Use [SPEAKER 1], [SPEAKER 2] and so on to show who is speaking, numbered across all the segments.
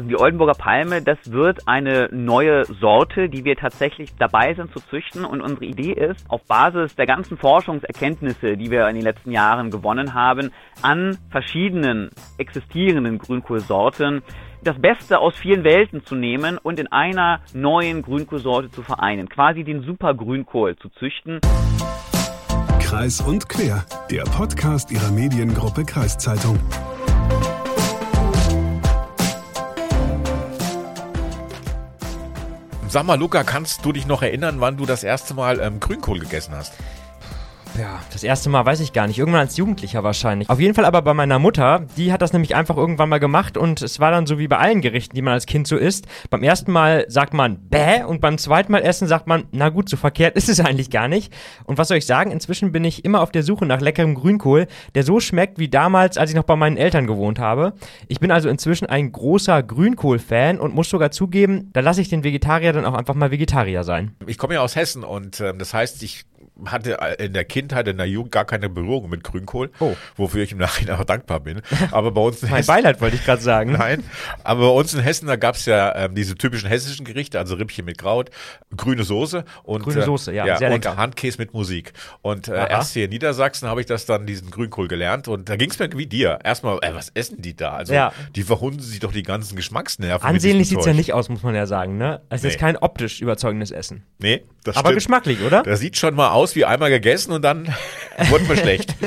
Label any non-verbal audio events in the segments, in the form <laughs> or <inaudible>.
[SPEAKER 1] Also die Oldenburger Palme, das wird eine neue Sorte, die wir tatsächlich dabei sind zu züchten. Und unsere Idee ist, auf Basis der ganzen Forschungserkenntnisse, die wir in den letzten Jahren gewonnen haben, an verschiedenen existierenden Grünkohlsorten das Beste aus vielen Welten zu nehmen und in einer neuen Grünkohlsorte zu vereinen. Quasi den Supergrünkohl zu züchten.
[SPEAKER 2] Kreis und Quer, der Podcast ihrer Mediengruppe Kreiszeitung.
[SPEAKER 3] Sag mal, Luca, kannst du dich noch erinnern, wann du das erste Mal ähm, Grünkohl gegessen hast?
[SPEAKER 4] Ja, das erste Mal weiß ich gar nicht. Irgendwann als Jugendlicher wahrscheinlich. Auf jeden Fall aber bei meiner Mutter. Die hat das nämlich einfach irgendwann mal gemacht und es war dann so wie bei allen Gerichten, die man als Kind so isst. Beim ersten Mal sagt man bäh und beim zweiten Mal essen sagt man, na gut, so verkehrt <laughs> ist es eigentlich gar nicht. Und was soll ich sagen? Inzwischen bin ich immer auf der Suche nach leckerem Grünkohl, der so schmeckt wie damals, als ich noch bei meinen Eltern gewohnt habe. Ich bin also inzwischen ein großer Grünkohl-Fan und muss sogar zugeben, da lasse ich den Vegetarier dann auch einfach mal Vegetarier sein.
[SPEAKER 3] Ich komme ja aus Hessen und äh, das heißt, ich hatte in der Kindheit, in der Jugend gar keine Berührung mit Grünkohl, oh. wofür ich im Nachhinein auch dankbar bin. Aber bei uns
[SPEAKER 4] in Mein Beileid wollte ich gerade sagen.
[SPEAKER 3] Nein, aber bei uns in Hessen, da gab es ja ähm, diese typischen hessischen Gerichte, also Rippchen mit Kraut, grüne Soße und,
[SPEAKER 4] grüne Soße, ja, ja sehr
[SPEAKER 3] und Handkäse mit Musik. Und äh, erst hier in Niedersachsen habe ich das dann, diesen Grünkohl gelernt und da ging es mir wie dir. Erstmal, äh, was essen die da? Also ja. die verhunden sich doch die ganzen Geschmacksnerven.
[SPEAKER 4] Ansehnlich sieht es ja nicht aus, muss man ja sagen. Ne? Es nee. ist kein optisch überzeugendes Essen.
[SPEAKER 3] Nee, das
[SPEAKER 4] Aber
[SPEAKER 3] stimmt.
[SPEAKER 4] geschmacklich, oder?
[SPEAKER 3] Das sieht schon mal aus wie einmal gegessen und dann wurde mir schlecht. <laughs>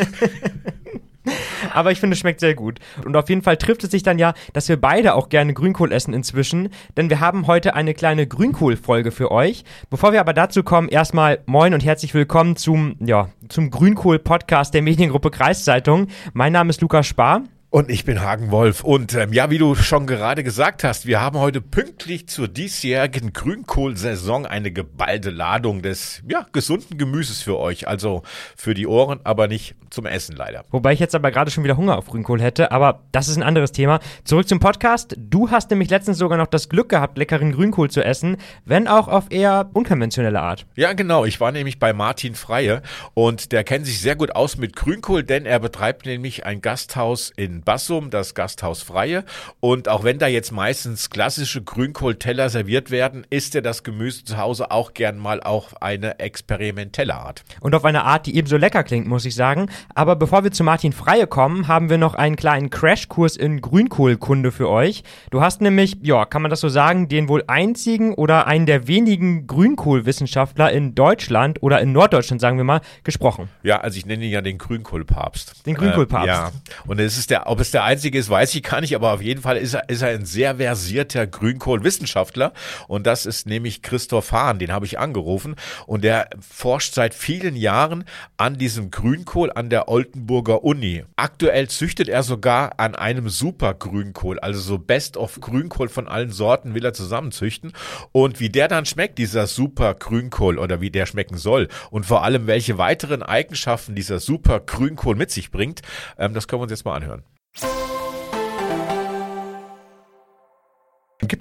[SPEAKER 4] Aber ich finde, es schmeckt sehr gut. Und auf jeden Fall trifft es sich dann ja, dass wir beide auch gerne Grünkohl essen inzwischen, denn wir haben heute eine kleine Grünkohl-Folge für euch. Bevor wir aber dazu kommen, erstmal moin und herzlich willkommen zum, ja, zum Grünkohl-Podcast der Mediengruppe Kreiszeitung. Mein Name ist Lukas Spar.
[SPEAKER 3] Und ich bin Hagen Wolf. Und ähm, ja, wie du schon gerade gesagt hast, wir haben heute pünktlich zur diesjährigen Grünkohlsaison eine geballte Ladung des ja, gesunden Gemüses für euch. Also für die Ohren, aber nicht zum Essen leider.
[SPEAKER 4] Wobei ich jetzt aber gerade schon wieder Hunger auf Grünkohl hätte, aber das ist ein anderes Thema. Zurück zum Podcast. Du hast nämlich letztens sogar noch das Glück gehabt, leckeren Grünkohl zu essen, wenn auch auf eher unkonventionelle Art.
[SPEAKER 3] Ja, genau. Ich war nämlich bei Martin Freie und der kennt sich sehr gut aus mit Grünkohl, denn er betreibt nämlich ein Gasthaus in Bassum, das Gasthaus Freie. Und auch wenn da jetzt meistens klassische Grünkohlteller serviert werden, isst er das Gemüse zu Hause auch gern mal auf eine experimentelle Art.
[SPEAKER 4] Und auf eine Art, die ebenso lecker klingt, muss ich sagen. Aber bevor wir zu Martin Freie kommen, haben wir noch einen kleinen Crashkurs in Grünkohlkunde für euch. Du hast nämlich, ja, kann man das so sagen, den wohl einzigen oder einen der wenigen Grünkohlwissenschaftler in Deutschland oder in Norddeutschland, sagen wir mal, gesprochen.
[SPEAKER 3] Ja, also ich nenne ihn ja den Grünkohlpapst.
[SPEAKER 4] Den Grünkohlpapst. Äh,
[SPEAKER 3] ja. Und es ist der ob es der einzige ist, weiß ich gar nicht, aber auf jeden Fall ist er, ist er ein sehr versierter Grünkohlwissenschaftler. Und das ist nämlich Christoph Hahn, den habe ich angerufen. Und der forscht seit vielen Jahren an diesem Grünkohl an der Oldenburger Uni. Aktuell züchtet er sogar an einem Supergrünkohl, also so Best of Grünkohl von allen Sorten will er zusammenzüchten. Und wie der dann schmeckt, dieser Supergrünkohl oder wie der schmecken soll und vor allem welche weiteren Eigenschaften dieser Supergrünkohl mit sich bringt, ähm, das können wir uns jetzt mal anhören.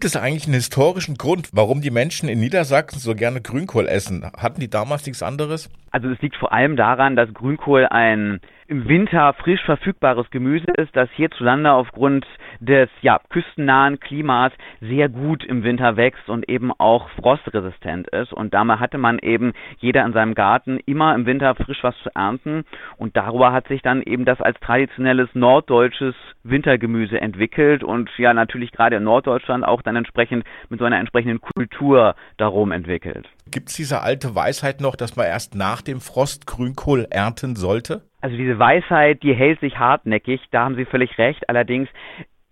[SPEAKER 3] Gibt es eigentlich einen historischen Grund, warum die Menschen in Niedersachsen so gerne Grünkohl essen? Hatten die damals nichts anderes?
[SPEAKER 1] Also es liegt vor allem daran, dass Grünkohl ein im Winter frisch verfügbares Gemüse ist, das hierzulande aufgrund des ja, küstennahen Klimas sehr gut im Winter wächst und eben auch frostresistent ist. Und damit hatte man eben jeder in seinem Garten immer im Winter frisch was zu ernten. Und darüber hat sich dann eben das als traditionelles norddeutsches Wintergemüse entwickelt und ja natürlich gerade in Norddeutschland auch dann entsprechend mit so einer entsprechenden Kultur darum entwickelt.
[SPEAKER 3] Gibt es diese alte Weisheit noch, dass man erst nach dem Frost Grünkohl ernten sollte?
[SPEAKER 1] Also diese Weisheit, die hält sich hartnäckig, da haben Sie völlig recht. Allerdings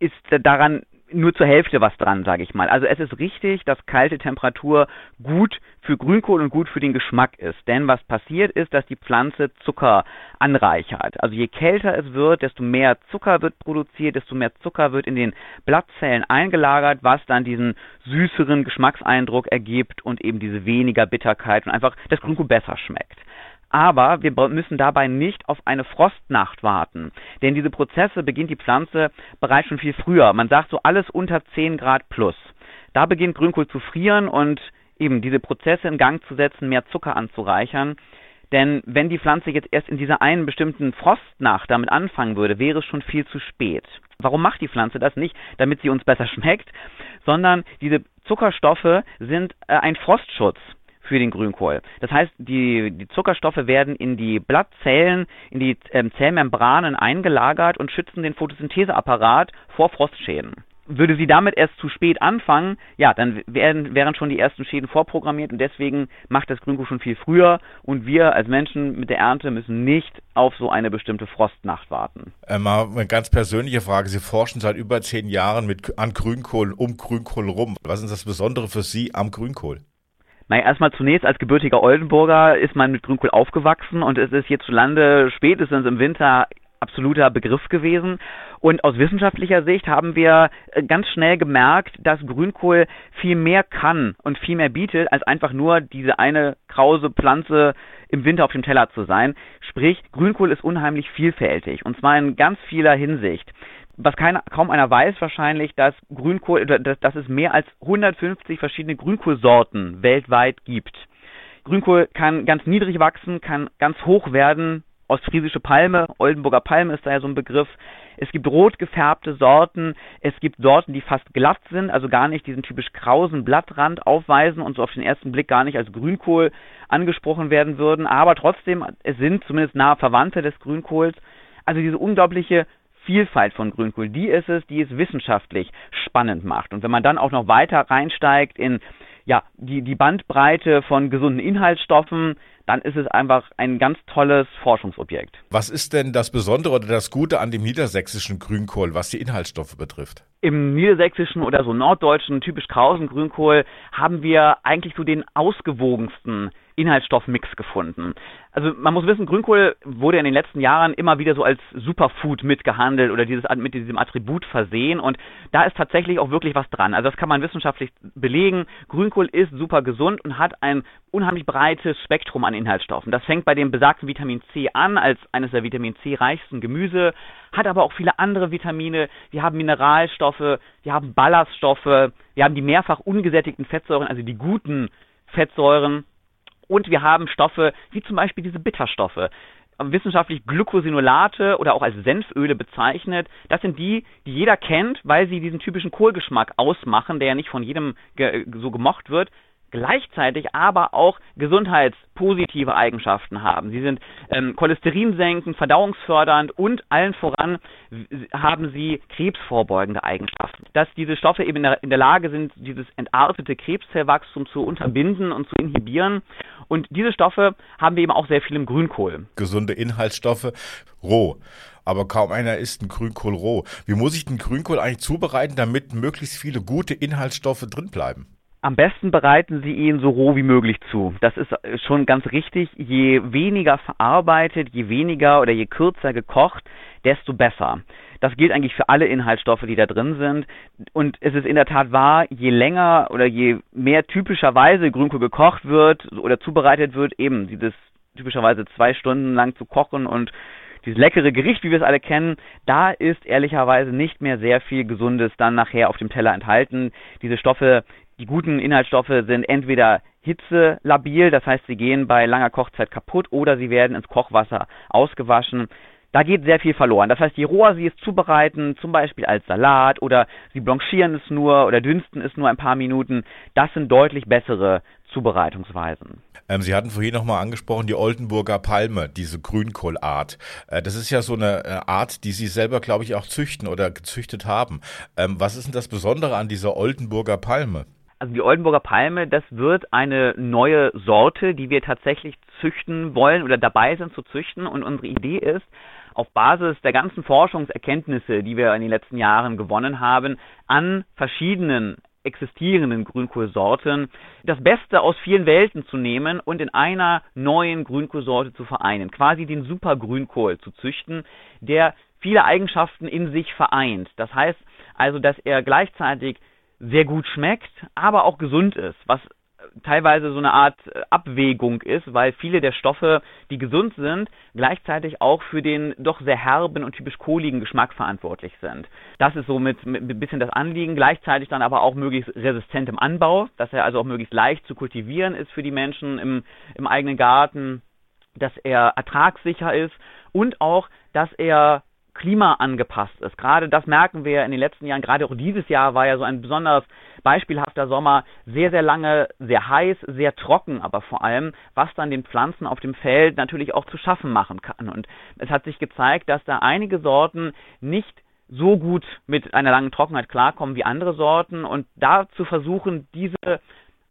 [SPEAKER 1] ist daran nur zur Hälfte was dran, sage ich mal. Also es ist richtig, dass kalte Temperatur gut für Grünkohl und gut für den Geschmack ist. Denn was passiert ist, dass die Pflanze Zucker anreichert. Also je kälter es wird, desto mehr Zucker wird produziert, desto mehr Zucker wird in den Blattzellen eingelagert, was dann diesen süßeren Geschmackseindruck ergibt und eben diese weniger Bitterkeit und einfach das Grünkohl besser schmeckt. Aber wir müssen dabei nicht auf eine Frostnacht warten, denn diese Prozesse beginnt die Pflanze bereits schon viel früher. Man sagt so alles unter 10 Grad plus. Da beginnt Grünkohl zu frieren und eben diese Prozesse in Gang zu setzen, mehr Zucker anzureichern. Denn wenn die Pflanze jetzt erst in dieser einen bestimmten Frostnacht damit anfangen würde, wäre es schon viel zu spät. Warum macht die Pflanze das nicht? Damit sie uns besser <laughs> schmeckt, sondern diese Zuckerstoffe sind äh, ein Frostschutz für den Grünkohl. Das heißt, die, die Zuckerstoffe werden in die Blattzellen, in die ähm, Zellmembranen eingelagert und schützen den Photosyntheseapparat vor Frostschäden würde sie damit erst zu spät anfangen, ja, dann wären, wären schon die ersten Schäden vorprogrammiert und deswegen macht das Grünkohl schon viel früher und wir als Menschen mit der Ernte müssen nicht auf so eine bestimmte Frostnacht warten.
[SPEAKER 3] Äh, eine ganz persönliche Frage. Sie forschen seit über zehn Jahren mit, an Grünkohl, um Grünkohl rum. Was ist das Besondere für Sie am Grünkohl?
[SPEAKER 1] Naja, erstmal zunächst als gebürtiger Oldenburger ist man mit Grünkohl aufgewachsen und es ist hierzulande spätestens im Winter absoluter Begriff gewesen. Und aus wissenschaftlicher Sicht haben wir äh, ganz schnell gemerkt, dass Grünkohl viel mehr kann und viel mehr bietet, als einfach nur diese eine krause Pflanze im Winter auf dem Teller zu sein. Sprich, Grünkohl ist unheimlich vielfältig und zwar in ganz vieler Hinsicht. Was keiner, kaum einer weiß wahrscheinlich, dass Grünkohl, dass, dass es mehr als 150 verschiedene Grünkohlsorten weltweit gibt. Grünkohl kann ganz niedrig wachsen, kann ganz hoch werden, ostfriesische Palme, Oldenburger Palme ist da ja so ein Begriff. Es gibt rot gefärbte Sorten, es gibt Sorten, die fast glatt sind, also gar nicht diesen typisch krausen Blattrand aufweisen und so auf den ersten Blick gar nicht als Grünkohl angesprochen werden würden, aber trotzdem, es sind zumindest nahe Verwandte des Grünkohls. Also diese unglaubliche Vielfalt von Grünkohl, die ist es, die es wissenschaftlich spannend macht. Und wenn man dann auch noch weiter reinsteigt in ja, die, die Bandbreite von gesunden Inhaltsstoffen, dann ist es einfach ein ganz tolles Forschungsobjekt.
[SPEAKER 3] Was ist denn das Besondere oder das Gute an dem niedersächsischen Grünkohl, was die Inhaltsstoffe betrifft?
[SPEAKER 1] Im niedersächsischen oder so norddeutschen, typisch krausen Grünkohl haben wir eigentlich so den ausgewogensten Inhaltsstoffmix gefunden. Also man muss wissen, Grünkohl wurde in den letzten Jahren immer wieder so als Superfood mitgehandelt oder dieses, mit diesem Attribut versehen und da ist tatsächlich auch wirklich was dran. Also das kann man wissenschaftlich belegen. Grünkohl ist super gesund und hat ein unheimlich breites Spektrum an Inhaltsstoffen. Das fängt bei dem besagten Vitamin C an, als eines der Vitamin C reichsten Gemüse, hat aber auch viele andere Vitamine. Wir haben Mineralstoffe, wir haben Ballaststoffe, wir haben die mehrfach ungesättigten Fettsäuren, also die guten Fettsäuren und wir haben Stoffe wie zum Beispiel diese Bitterstoffe wissenschaftlich Glucosinolate oder auch als Senföle bezeichnet. Das sind die, die jeder kennt, weil sie diesen typischen Kohlgeschmack ausmachen, der ja nicht von jedem ge so gemocht wird gleichzeitig aber auch gesundheitspositive Eigenschaften haben. Sie sind ähm, cholesterinsenkend, verdauungsfördernd und allen voran haben sie krebsvorbeugende Eigenschaften. Dass diese Stoffe eben in der, in der Lage sind, dieses entartete Krebszellwachstum zu unterbinden und zu inhibieren. Und diese Stoffe haben wir eben auch sehr viel im Grünkohl.
[SPEAKER 3] Gesunde Inhaltsstoffe roh aber kaum einer isst einen Grünkohl roh. Wie muss ich den Grünkohl eigentlich zubereiten, damit möglichst viele gute Inhaltsstoffe drin bleiben?
[SPEAKER 1] Am besten bereiten Sie ihn so roh wie möglich zu. Das ist schon ganz richtig. Je weniger verarbeitet, je weniger oder je kürzer gekocht, desto besser. Das gilt eigentlich für alle Inhaltsstoffe, die da drin sind. Und es ist in der Tat wahr, je länger oder je mehr typischerweise Grünkohl gekocht wird oder zubereitet wird, eben dieses typischerweise zwei Stunden lang zu kochen und dieses leckere Gericht, wie wir es alle kennen, da ist ehrlicherweise nicht mehr sehr viel Gesundes dann nachher auf dem Teller enthalten. Diese Stoffe, die guten Inhaltsstoffe sind entweder hitzelabil, das heißt, sie gehen bei langer Kochzeit kaputt oder sie werden ins Kochwasser ausgewaschen. Da geht sehr viel verloren. Das heißt, je roher Sie es zubereiten, zum Beispiel als Salat oder Sie blanchieren es nur oder dünsten es nur ein paar Minuten, das sind deutlich bessere Zubereitungsweisen.
[SPEAKER 3] Ähm, Sie hatten vorhin nochmal angesprochen, die Oldenburger Palme, diese Grünkohlart. Äh, das ist ja so eine äh, Art, die Sie selber, glaube ich, auch züchten oder gezüchtet haben. Ähm, was ist denn das Besondere an dieser Oldenburger Palme?
[SPEAKER 1] Also die Oldenburger Palme, das wird eine neue Sorte, die wir tatsächlich züchten wollen oder dabei sind zu züchten. Und unsere Idee ist, auf Basis der ganzen Forschungserkenntnisse, die wir in den letzten Jahren gewonnen haben, an verschiedenen existierenden Grünkohlsorten das Beste aus vielen Welten zu nehmen und in einer neuen Grünkohlsorte zu vereinen. Quasi den Supergrünkohl zu züchten, der viele Eigenschaften in sich vereint. Das heißt also, dass er gleichzeitig sehr gut schmeckt, aber auch gesund ist, was teilweise so eine Art äh, Abwägung ist, weil viele der Stoffe, die gesund sind, gleichzeitig auch für den doch sehr herben und typisch kohligen Geschmack verantwortlich sind. Das ist so mit, mit ein bisschen das Anliegen, gleichzeitig dann aber auch möglichst resistent im Anbau, dass er also auch möglichst leicht zu kultivieren ist für die Menschen im, im eigenen Garten dass er ertragssicher ist und auch, dass er klimaangepasst ist. Gerade das merken wir in den letzten Jahren, gerade auch dieses Jahr war ja so ein besonders beispielhafter Sommer, sehr, sehr lange, sehr heiß, sehr trocken, aber vor allem, was dann den Pflanzen auf dem Feld natürlich auch zu schaffen machen kann. Und es hat sich gezeigt, dass da einige Sorten nicht so gut mit einer langen Trockenheit klarkommen wie andere Sorten und da zu versuchen, diese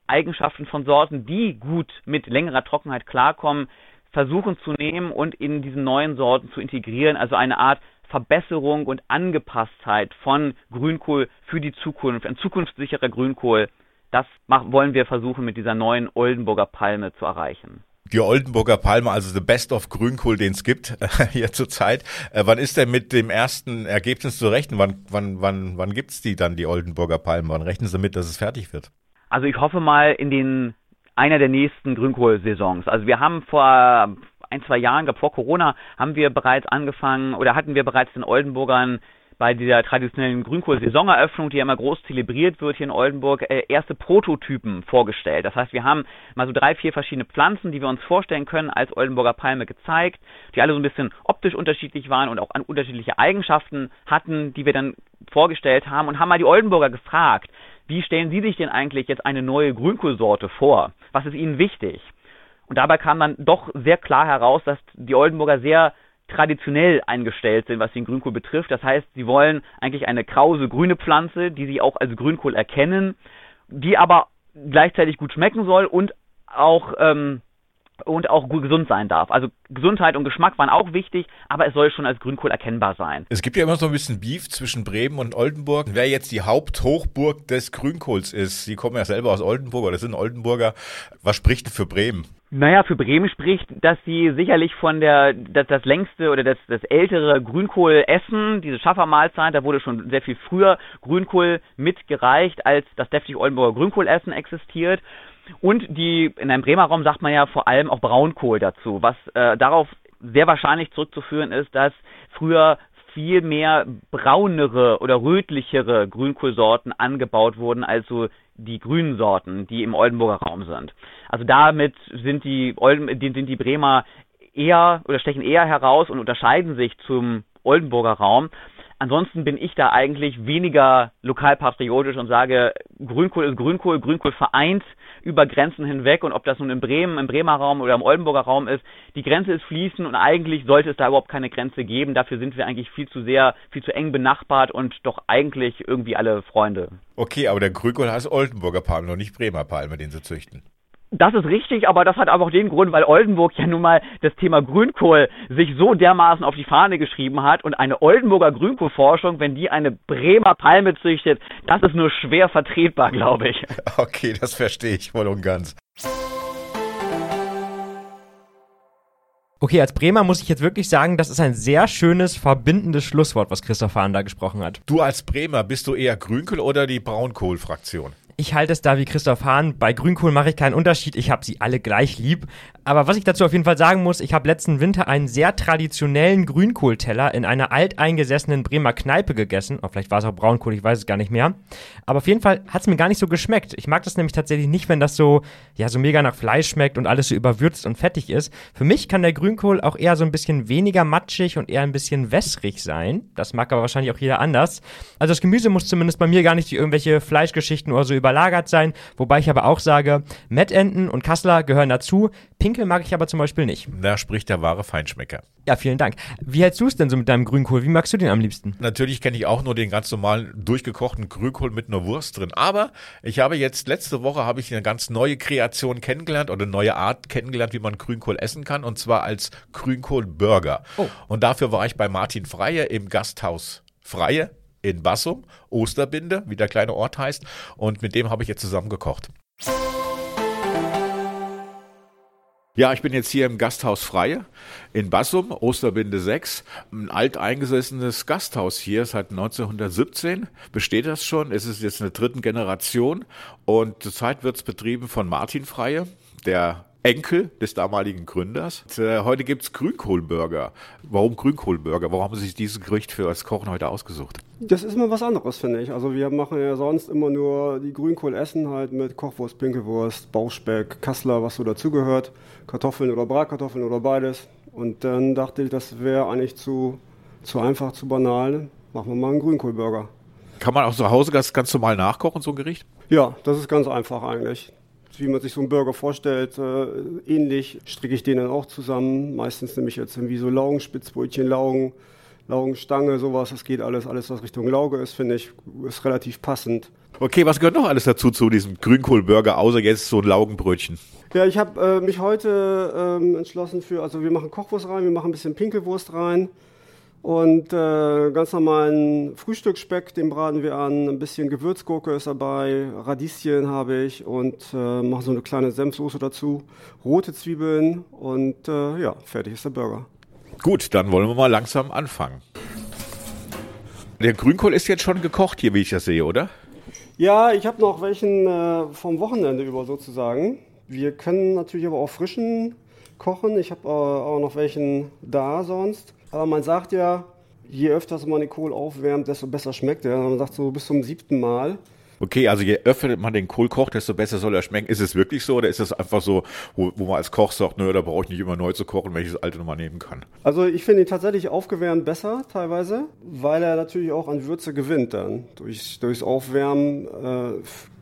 [SPEAKER 1] Eigenschaften von Sorten, die gut mit längerer Trockenheit klarkommen, versuchen zu nehmen und in diesen neuen Sorten zu integrieren, also eine Art Verbesserung und Angepasstheit von Grünkohl für die Zukunft, ein zukunftssicherer Grünkohl. Das wollen wir versuchen mit dieser neuen Oldenburger Palme zu erreichen.
[SPEAKER 3] Die Oldenburger Palme, also the best of Grünkohl, den es gibt <laughs> hier zurzeit. Äh, wann ist denn mit dem ersten Ergebnis zu rechnen? Wann, wann, wann, wann gibt's die dann, die Oldenburger Palme? Wann rechnen Sie mit, dass es fertig wird?
[SPEAKER 1] Also ich hoffe mal in den einer der nächsten Grünkohlsaisons. Also wir haben vor ein, zwei Jahren, glaube vor Corona, haben wir bereits angefangen oder hatten wir bereits den Oldenburgern bei dieser traditionellen Grünkohl-Saisoneröffnung, die ja immer groß zelebriert wird hier in Oldenburg, äh, erste Prototypen vorgestellt. Das heißt, wir haben mal so drei, vier verschiedene Pflanzen, die wir uns vorstellen können, als Oldenburger Palme gezeigt, die alle so ein bisschen optisch unterschiedlich waren und auch an unterschiedliche Eigenschaften hatten, die wir dann vorgestellt haben und haben mal die Oldenburger gefragt, wie stellen Sie sich denn eigentlich jetzt eine neue Grünkohlsorte vor? Was ist Ihnen wichtig? Und dabei kam dann doch sehr klar heraus, dass die Oldenburger sehr traditionell eingestellt sind, was den Grünkohl betrifft. Das heißt, sie wollen eigentlich eine krause grüne Pflanze, die sie auch als Grünkohl erkennen, die aber gleichzeitig gut schmecken soll und auch ähm, und auch gut gesund sein darf. Also Gesundheit und Geschmack waren auch wichtig, aber es soll schon als Grünkohl erkennbar sein.
[SPEAKER 3] Es gibt ja immer so ein bisschen Beef zwischen Bremen und Oldenburg. Wer jetzt die Haupthochburg des Grünkohls ist, Sie kommen ja selber aus Oldenburg oder sind Oldenburger. Was spricht denn für Bremen?
[SPEAKER 1] Naja, für Bremen spricht, dass sie sicherlich von der, das, das längste oder das, das ältere Grünkohl essen, diese Schaffermahlzeit, da wurde schon sehr viel früher Grünkohl mitgereicht, als das deftig Oldenburger Grünkohlessen existiert. Und die, in einem Bremer Raum sagt man ja vor allem auch Braunkohl dazu, was äh, darauf sehr wahrscheinlich zurückzuführen ist, dass früher viel mehr braunere oder rötlichere Grünkohlsorten angebaut wurden, also die grünen Sorten, die im Oldenburger Raum sind. Also damit sind die, Olden, sind die Bremer eher oder stechen eher heraus und unterscheiden sich zum Oldenburger Raum. Ansonsten bin ich da eigentlich weniger lokalpatriotisch und sage, Grünkohl ist Grünkohl, Grünkohl vereint über Grenzen hinweg und ob das nun in Bremen, im Bremer Raum oder im Oldenburger Raum ist, die Grenze ist fließend und eigentlich sollte es da überhaupt keine Grenze geben. Dafür sind wir eigentlich viel zu sehr, viel zu eng benachbart und doch eigentlich irgendwie alle Freunde.
[SPEAKER 3] Okay, aber der Grünkohl heißt Oldenburger Palme, noch nicht Bremer Palme, den sie züchten.
[SPEAKER 1] Das ist richtig, aber das hat einfach den Grund, weil Oldenburg ja nun mal das Thema Grünkohl sich so dermaßen auf die Fahne geschrieben hat und eine Oldenburger Grünkohlforschung, wenn die eine Bremer Palme züchtet, das ist nur schwer vertretbar, glaube ich. <laughs>
[SPEAKER 3] Okay, das verstehe ich voll und ganz.
[SPEAKER 4] Okay, als Bremer muss ich jetzt wirklich sagen, das ist ein sehr schönes, verbindendes Schlusswort, was Christoph Hahn da gesprochen hat.
[SPEAKER 3] Du als Bremer, bist du eher Grünkohl oder die Braunkohl-Fraktion?
[SPEAKER 4] Ich halte es da wie Christoph Hahn. Bei Grünkohl mache ich keinen Unterschied. Ich habe sie alle gleich lieb. Aber was ich dazu auf jeden Fall sagen muss, ich habe letzten Winter einen sehr traditionellen Grünkohlteller in einer alteingesessenen Bremer Kneipe gegessen. Oh, vielleicht war es auch Braunkohl, ich weiß es gar nicht mehr. Aber auf jeden Fall hat es mir gar nicht so geschmeckt. Ich mag das nämlich tatsächlich nicht, wenn das so, ja, so mega nach Fleisch schmeckt und alles so überwürzt und fettig ist. Für mich kann der Grünkohl auch eher so ein bisschen weniger matschig und eher ein bisschen wässrig sein. Das mag aber wahrscheinlich auch jeder anders. Also das Gemüse muss zumindest bei mir gar nicht irgendwelche Fleischgeschichten oder so überlagert sein. Wobei ich aber auch sage, Mettenten und Kassler gehören dazu. Pinkel mag ich aber zum Beispiel nicht.
[SPEAKER 3] Da spricht der wahre Feinschmecker.
[SPEAKER 4] Ja, vielen Dank. Wie hältst du es denn so mit deinem Grünkohl? Wie magst du den am liebsten?
[SPEAKER 3] Natürlich kenne ich auch nur den ganz normalen durchgekochten Grünkohl mit einer Wurst drin. Aber ich habe jetzt letzte Woche habe ich eine ganz neue Kreation kennengelernt oder eine neue Art kennengelernt, wie man Grünkohl essen kann. Und zwar als Grünkohlburger. Oh. Und dafür war ich bei Martin Freie im Gasthaus Freie in Bassum, Osterbinde, wie der kleine Ort heißt. Und mit dem habe ich jetzt zusammen gekocht. Ja, ich bin jetzt hier im Gasthaus Freie in Bassum, Osterbinde 6. Ein alteingesessenes Gasthaus hier, seit 1917 besteht das schon. Es ist jetzt eine dritten Generation und zurzeit wird es betrieben von Martin Freie, der Enkel des damaligen Gründers. Und, äh, heute gibt's Grünkohlburger. Warum Grünkohlburger? Warum haben Sie sich dieses Gericht für das Kochen heute ausgesucht?
[SPEAKER 5] Das ist immer was anderes, finde ich. Also wir machen ja sonst immer nur die Grünkohl essen halt mit Kochwurst, Pinkelwurst, Bauchspeck, Kassler, was so dazugehört. Kartoffeln oder Bratkartoffeln oder beides. Und dann dachte ich, das wäre eigentlich zu, zu einfach, zu banal. Machen wir mal einen Grünkohlburger.
[SPEAKER 3] Kann man auch zu Hause ganz, ganz normal nachkochen, so ein Gericht?
[SPEAKER 5] Ja, das ist ganz einfach eigentlich. Wie man sich so einen Burger vorstellt, äh, ähnlich stricke ich den dann auch zusammen. Meistens nehme ich jetzt irgendwie so Laugen, Spitzbrötchen, Laugen, Laugenstange, sowas. Das geht alles, alles was Richtung Lauge ist, finde ich, ist relativ passend.
[SPEAKER 3] Okay, was gehört noch alles dazu zu diesem Grünkohlburger, außer jetzt so ein Laugenbrötchen?
[SPEAKER 5] Ja, ich habe äh, mich heute ähm, entschlossen für, also wir machen Kochwurst rein, wir machen ein bisschen Pinkelwurst rein und äh, ganz normalen Frühstücksspeck, den braten wir an, ein bisschen Gewürzgurke ist dabei, Radieschen habe ich und äh, mache so eine kleine Senfsoße dazu, rote Zwiebeln und äh, ja, fertig ist der Burger.
[SPEAKER 3] Gut, dann wollen wir mal langsam anfangen. Der Grünkohl ist jetzt schon gekocht hier, wie ich das sehe, oder?
[SPEAKER 5] Ja, ich habe noch welchen äh, vom Wochenende über sozusagen. Wir können natürlich aber auch frischen kochen. Ich habe äh, auch noch welchen da sonst. Aber man sagt ja, je öfter man den Kohl aufwärmt, desto besser schmeckt er. Man sagt so bis zum siebten Mal.
[SPEAKER 3] Okay, also je öfter man den Kohl kocht, desto besser soll er schmecken. Ist es wirklich so oder ist das einfach so, wo, wo man als Koch sagt, nö, da brauche ich nicht immer neu zu kochen, wenn ich das alte nochmal nehmen kann?
[SPEAKER 5] Also ich finde ihn tatsächlich aufgewärmt besser teilweise, weil er natürlich auch an Würze gewinnt dann. Durch, durchs Aufwärmen äh,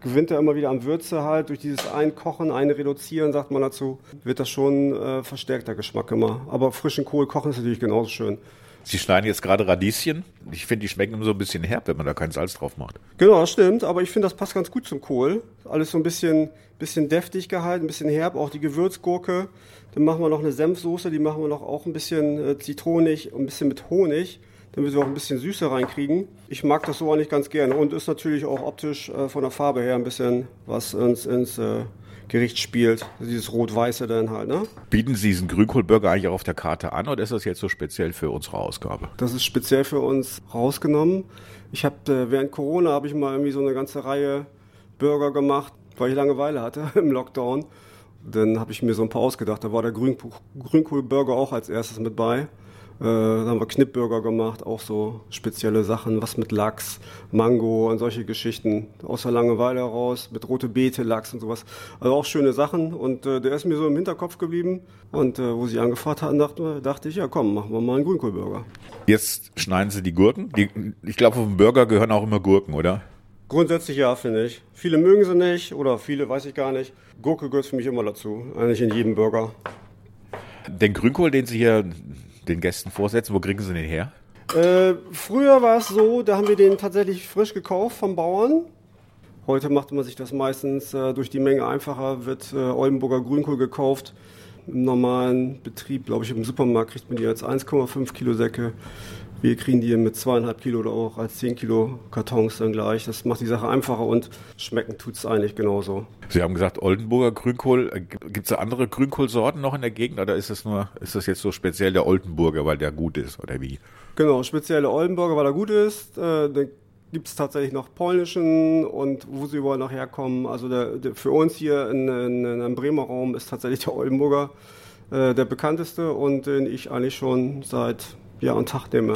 [SPEAKER 5] gewinnt er immer wieder an Würze halt. Durch dieses Einkochen, Einreduzieren, sagt man dazu, wird das schon äh, verstärkter Geschmack immer. Aber frischen Kohl kochen ist natürlich genauso schön.
[SPEAKER 3] Sie schneiden jetzt gerade Radieschen. Ich finde, die schmecken immer so ein bisschen herb, wenn man da kein Salz drauf macht.
[SPEAKER 5] Genau, das stimmt. Aber ich finde, das passt ganz gut zum Kohl. Alles so ein bisschen, bisschen deftig gehalten, ein bisschen herb. Auch die Gewürzgurke. Dann machen wir noch eine Senfsoße. Die machen wir noch auch ein bisschen äh, zitronig und ein bisschen mit Honig damit wir auch ein bisschen Süße reinkriegen. Ich mag das so eigentlich ganz gerne und ist natürlich auch optisch äh, von der Farbe her ein bisschen was ins, ins äh, Gericht spielt. Dieses Rot-Weiße dann halt, ne?
[SPEAKER 3] Bieten Sie diesen Grünkohlburger eigentlich auch auf der Karte an oder ist das jetzt so speziell für unsere Ausgabe?
[SPEAKER 5] Das ist speziell für uns rausgenommen. Ich habe äh, während Corona habe ich mal irgendwie so eine ganze Reihe Burger gemacht, weil ich Langeweile hatte <laughs> im Lockdown. Dann habe ich mir so ein paar ausgedacht. Da war der Grün Grünkohlburger auch als erstes mit bei. Äh, dann haben wir Knippburger gemacht, auch so spezielle Sachen, was mit Lachs, Mango und solche Geschichten. Aus der Langeweile heraus, mit rote Beete, Lachs und sowas. Also auch schöne Sachen. Und äh, der ist mir so im Hinterkopf geblieben. Und äh, wo sie angefragt hatten, dachte, dachte ich, ja komm, machen wir mal einen Grünkohlburger.
[SPEAKER 3] Jetzt schneiden Sie die Gurken. Die, ich glaube, auf dem Burger gehören auch immer Gurken, oder?
[SPEAKER 5] Grundsätzlich ja, finde ich. Viele mögen sie nicht oder viele weiß ich gar nicht. Gurke gehört für mich immer dazu. Eigentlich in jedem Burger.
[SPEAKER 3] Den Grünkohl, den Sie hier den Gästen vorsetzen, wo kriegen Sie den her?
[SPEAKER 5] Äh, früher war es so, da haben wir den tatsächlich frisch gekauft vom Bauern. Heute macht man sich das meistens äh, durch die Menge einfacher, wird äh, Oldenburger Grünkohl gekauft. Im normalen Betrieb, glaube ich, im Supermarkt kriegt man die als 1,5 Kilo Säcke. Wir kriegen die mit zweieinhalb Kilo oder auch als 10 Kilo Kartons dann gleich. Das macht die Sache einfacher und schmecken tut es eigentlich genauso.
[SPEAKER 3] Sie haben gesagt, Oldenburger Grünkohl. Gibt es da andere Grünkohlsorten noch in der Gegend oder ist das nur, ist das jetzt so speziell der Oldenburger, weil der gut ist oder wie?
[SPEAKER 5] Genau, speziell der Oldenburger, weil er gut ist. Äh, dann gibt es tatsächlich noch polnischen und wo sie überall noch herkommen. Also der, der, für uns hier in, in, in einem Bremer Raum ist tatsächlich der Oldenburger äh, der bekannteste und den ich eigentlich schon seit ja, und nehme.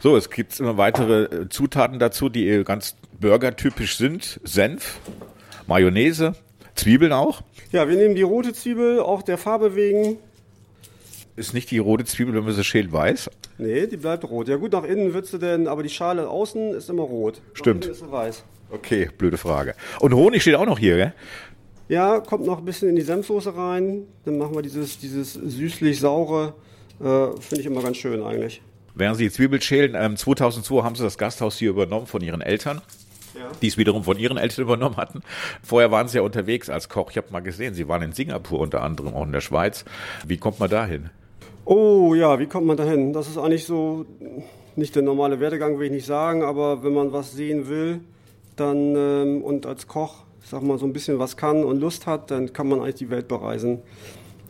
[SPEAKER 3] So, es gibt immer weitere äh, Zutaten dazu, die ganz burgertypisch sind. Senf, Mayonnaise, Zwiebeln auch.
[SPEAKER 5] Ja, wir nehmen die rote Zwiebel, auch der Farbe wegen.
[SPEAKER 3] Ist nicht die rote Zwiebel, wenn man sie schält, weiß?
[SPEAKER 5] Nee, die bleibt rot. Ja gut, nach innen wird sie denn, aber die Schale außen ist immer rot.
[SPEAKER 3] Stimmt.
[SPEAKER 5] Nach innen ist sie weiß.
[SPEAKER 3] Okay, blöde Frage. Und Honig steht auch noch hier, gell?
[SPEAKER 5] Ja, kommt noch ein bisschen in die Senfsoße rein. Dann machen wir dieses, dieses süßlich-saure. Äh, Finde ich immer ganz schön eigentlich.
[SPEAKER 3] Während Sie die Zwiebel schälen, ähm, 2002 haben Sie das Gasthaus hier übernommen von Ihren Eltern. Ja. Die es wiederum von ihren Eltern übernommen hatten. Vorher waren sie ja unterwegs als Koch. Ich habe mal gesehen, sie waren in Singapur unter anderem, auch in der Schweiz. Wie kommt man da hin?
[SPEAKER 5] Oh ja, wie kommt man da hin? Das ist eigentlich so nicht der normale Werdegang, will ich nicht sagen, aber wenn man was sehen will, dann ähm, und als Koch, sag mal, so ein bisschen was kann und Lust hat, dann kann man eigentlich die Welt bereisen.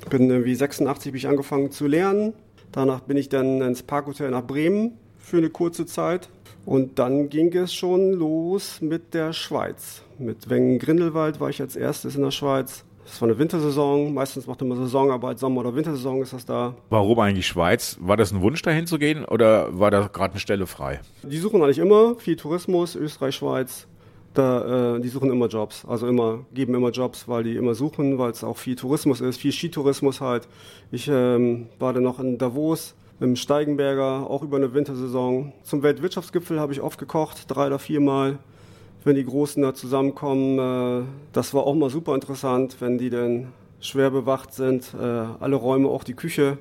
[SPEAKER 5] Ich bin irgendwie 86 bin ich angefangen zu lernen. Danach bin ich dann ins Parkhotel nach Bremen für eine kurze Zeit. Und dann ging es schon los mit der Schweiz. Mit Wengen-Grindelwald war ich als erstes in der Schweiz. Das war eine Wintersaison. Meistens macht immer Saisonarbeit, Sommer- oder Wintersaison ist das da.
[SPEAKER 3] Warum eigentlich Schweiz? War das ein Wunsch, dahin zu gehen oder war da gerade eine Stelle frei?
[SPEAKER 5] Die suchen eigentlich immer viel Tourismus, Österreich, Schweiz. Da, äh, die suchen immer Jobs, also immer, geben immer Jobs, weil die immer suchen, weil es auch viel Tourismus ist, viel Skitourismus halt. Ich ähm, war dann noch in Davos, im Steigenberger, auch über eine Wintersaison. Zum Weltwirtschaftsgipfel habe ich oft gekocht, drei oder viermal, wenn die Großen da zusammenkommen. Äh, das war auch mal super interessant, wenn die dann schwer bewacht sind, äh, alle Räume, auch die Küche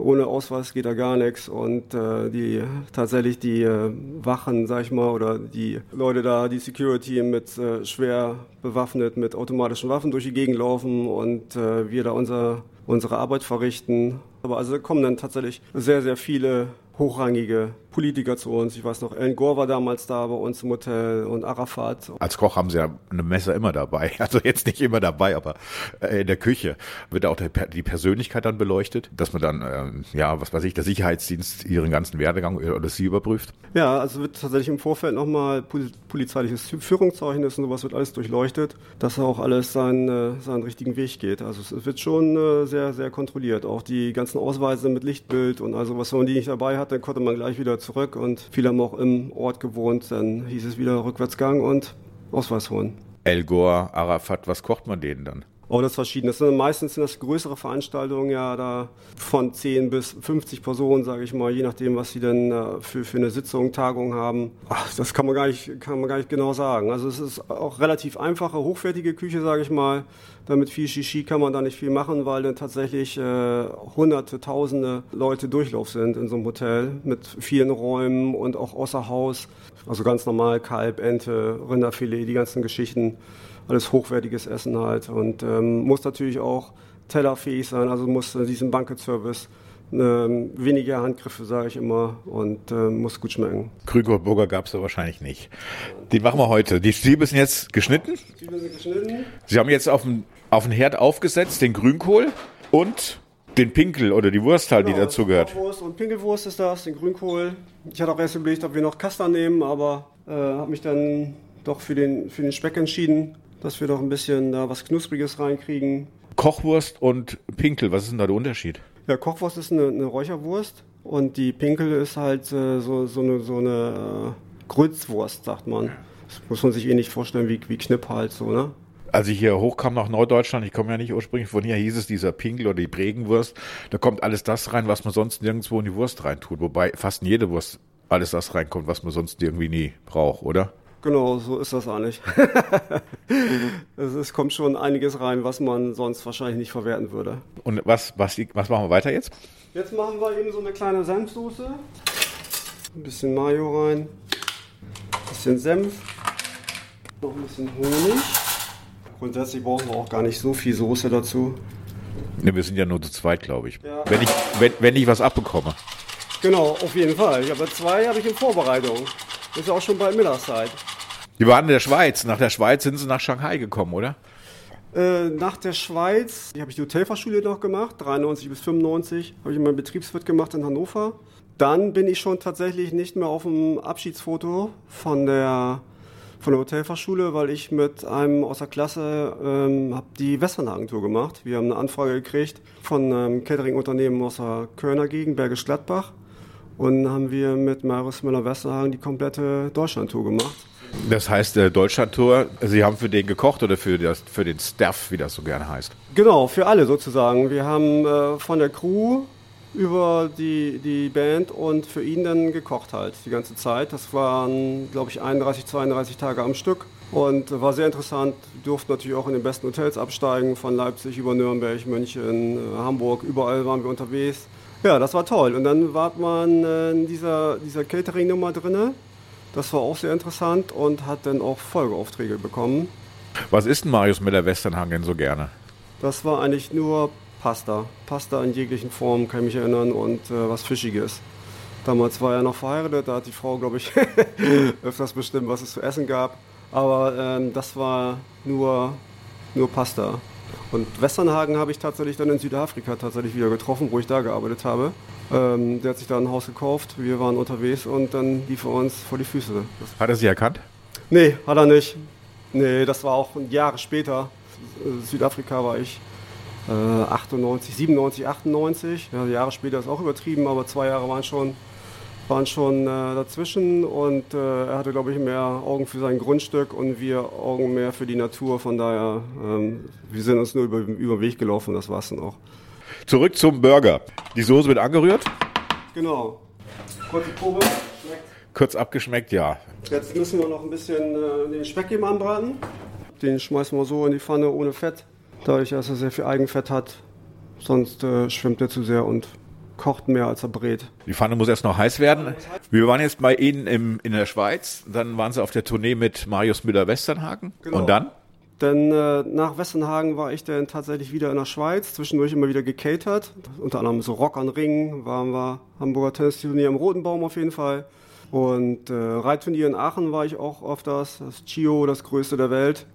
[SPEAKER 5] ohne Ausweis geht da gar nichts und äh, die tatsächlich die äh, Wachen, sag ich mal, oder die Leute da, die Security mit äh, schwer bewaffnet mit automatischen Waffen durch die Gegend laufen und äh, wir da unser, unsere Arbeit verrichten. Aber also kommen dann tatsächlich sehr, sehr viele hochrangige Politiker zu uns. Ich weiß noch, Al Gore war damals da bei uns im Hotel und Arafat.
[SPEAKER 3] Als Koch haben sie ja eine Messer immer dabei. <laughs> Also jetzt nicht immer dabei, aber äh, in der Küche wird auch der, die Persönlichkeit dann beleuchtet, dass man dann, äh, ja, was weiß ich, der Sicherheitsdienst ihren ganzen Werdegang oder sie überprüft.
[SPEAKER 5] Ja, also wird tatsächlich im Vorfeld nochmal polizeiliches Führungszeugnis und sowas wird alles durchleuchtet, dass auch alles seinen, äh, seinen richtigen Weg geht. Also es wird schon äh, sehr, sehr kontrolliert. Auch die ganzen Ausweise mit Lichtbild und also was, wenn man die nicht dabei hat, dann konnte man gleich wieder zurück und viele haben auch im Ort gewohnt. Dann hieß es wieder Rückwärtsgang und Ausweis holen.
[SPEAKER 3] El Gore, Arafat, was kocht man denen dann?
[SPEAKER 5] Oh, das ist verschieden. Das sind, meistens sind das größere Veranstaltungen, ja, da von 10 bis 50 Personen, sage ich mal, je nachdem, was sie denn äh, für, für eine Sitzung, Tagung haben. Ach, das kann man, gar nicht, kann man gar nicht genau sagen. Also es ist auch relativ einfache, hochwertige Küche, sage ich mal. Damit viel Shishi kann man da nicht viel machen, weil dann tatsächlich äh, hunderte, tausende Leute Durchlauf sind in so einem Hotel mit vielen Räumen und auch außer Haus. Also ganz normal Kalb, Ente, Rinderfilet, die ganzen Geschichten alles hochwertiges Essen halt und ähm, muss natürlich auch tellerfähig sein, also muss äh, diesen Banket-Service ähm, weniger Handgriffe, sage ich immer, und äh, muss gut schmecken.
[SPEAKER 3] Krügerburger gab es da wahrscheinlich nicht. Den machen wir heute. Die Zwiebeln sind jetzt geschnitten.
[SPEAKER 5] Zwiebeln sind geschnitten.
[SPEAKER 3] Sie haben jetzt auf den, auf den Herd aufgesetzt den Grünkohl und den Pinkel oder die Wurst halt, genau, die dazu gehört.
[SPEAKER 5] Wurst und Pinkelwurst ist das, den Grünkohl. Ich hatte auch erst überlegt, ob wir noch Kastern nehmen, aber äh, habe mich dann doch für den, für den Speck entschieden dass wir doch ein bisschen da was Knuspriges reinkriegen.
[SPEAKER 3] Kochwurst und Pinkel, was ist denn da der Unterschied?
[SPEAKER 5] Ja, Kochwurst ist eine, eine Räucherwurst und die Pinkel ist halt äh, so, so eine, so eine äh, Grützwurst, sagt man. Das muss man sich eh nicht vorstellen wie, wie Knipp halt so, ne?
[SPEAKER 3] Als ich hier hochkam nach Norddeutschland, ich komme ja nicht ursprünglich von hier, hieß es dieser Pinkel oder die Prägenwurst, da kommt alles das rein, was man sonst nirgendwo in die Wurst reintut. Wobei fast in jede Wurst alles das reinkommt, was man sonst irgendwie nie braucht, oder?
[SPEAKER 5] Genau, so ist das eigentlich. <laughs> es, es, kommt schon einiges rein, was man sonst wahrscheinlich nicht verwerten würde.
[SPEAKER 3] Und was, was, was machen wir weiter jetzt?
[SPEAKER 5] Jetzt machen wir eben so eine kleine Senfsoße. Ein bisschen Mayo rein. Ein bisschen Senf. Noch ein bisschen Honig. Grundsätzlich brauchen wir auch gar nicht so viel Soße dazu.
[SPEAKER 3] Ne, wir sind ja nur zu zweit, glaube ich. Ja. Wenn, ich wenn, wenn ich was abbekomme.
[SPEAKER 5] Genau, auf jeden Fall. Aber zwei habe ich in Vorbereitung. Ist auch schon bald Mittagszeit.
[SPEAKER 3] Die waren in der Schweiz. Nach der Schweiz sind sie nach Shanghai gekommen, oder?
[SPEAKER 5] Äh, nach der Schweiz habe ich die Hotelfachschule noch gemacht, 93 bis 95. Habe ich meinen Betriebswirt gemacht in Hannover. Dann bin ich schon tatsächlich nicht mehr auf dem Abschiedsfoto von der, von der Hotelfachschule, weil ich mit einem aus der Klasse ähm, habe die Westernhagen-Tour gemacht. Wir haben eine Anfrage gekriegt von einem Catering-Unternehmen aus der Kölner Gegend, Bergisch Gladbach. Und haben wir mit Marius Müller-Westerhagen die komplette Deutschlandtour gemacht.
[SPEAKER 3] Das heißt, der Deutschlandtour, Sie haben für den gekocht oder für, das, für den Staff, wie das so gerne heißt?
[SPEAKER 5] Genau, für alle sozusagen. Wir haben äh, von der Crew über die, die Band und für ihn dann gekocht halt die ganze Zeit. Das waren, glaube ich, 31, 32 Tage am Stück und war sehr interessant. Durften natürlich auch in den besten Hotels absteigen, von Leipzig über Nürnberg, München, äh, Hamburg, überall waren wir unterwegs. Ja, das war toll. Und dann war man äh, in dieser, dieser Catering-Nummer drin. Das war auch sehr interessant und hat dann auch Folgeaufträge bekommen.
[SPEAKER 3] Was isst denn Marius Müller-Westernhagen so gerne?
[SPEAKER 5] Das war eigentlich nur Pasta. Pasta in jeglichen Formen, kann ich mich erinnern, und äh, was Fischiges. Damals war er noch verheiratet, da hat die Frau, glaube ich, <laughs> öfters bestimmt, was es zu essen gab. Aber ähm, das war nur, nur Pasta. Und Westernhagen habe ich tatsächlich dann in Südafrika tatsächlich wieder getroffen, wo ich da gearbeitet habe. Ähm, der hat sich da ein Haus gekauft, wir waren unterwegs und dann lief er uns vor die Füße.
[SPEAKER 3] Hat er sie erkannt?
[SPEAKER 5] Nee, hat er nicht. Nee, das war auch Jahre später. Südafrika war ich äh, 98, 97, 98. Ja, Jahre später ist auch übertrieben, aber zwei Jahre waren schon, waren schon äh, dazwischen und äh, er hatte, glaube ich, mehr Augen für sein Grundstück und wir Augen mehr für die Natur. Von daher, ähm, wir sind uns nur über, über den Weg gelaufen, das war es dann auch.
[SPEAKER 3] Zurück zum Burger. Die Soße wird angerührt.
[SPEAKER 5] Genau. Kurze Probe. Schmeckt.
[SPEAKER 3] Kurz abgeschmeckt, ja.
[SPEAKER 5] Jetzt müssen wir noch ein bisschen äh, den Speck eben anbraten. Den schmeißen wir so in die Pfanne ohne Fett. Dadurch, dass er sehr viel Eigenfett hat. Sonst äh, schwimmt er zu sehr und kocht mehr als er brät.
[SPEAKER 3] Die Pfanne muss erst noch heiß werden. Wir waren jetzt bei Ihnen im, in der Schweiz. Dann waren Sie auf der Tournee mit Marius Müller-Westernhagen.
[SPEAKER 5] Genau.
[SPEAKER 3] Und dann?
[SPEAKER 5] Denn äh, nach Westernhagen war ich dann tatsächlich wieder in der Schweiz, zwischendurch immer wieder gecatert. Unter anderem so Rock an Ringen, waren wir Hamburger Tennisturnier im Roten Baum auf jeden Fall. Und äh, Reitturnier in Aachen war ich auch auf das, das Chio, das größte der Welt.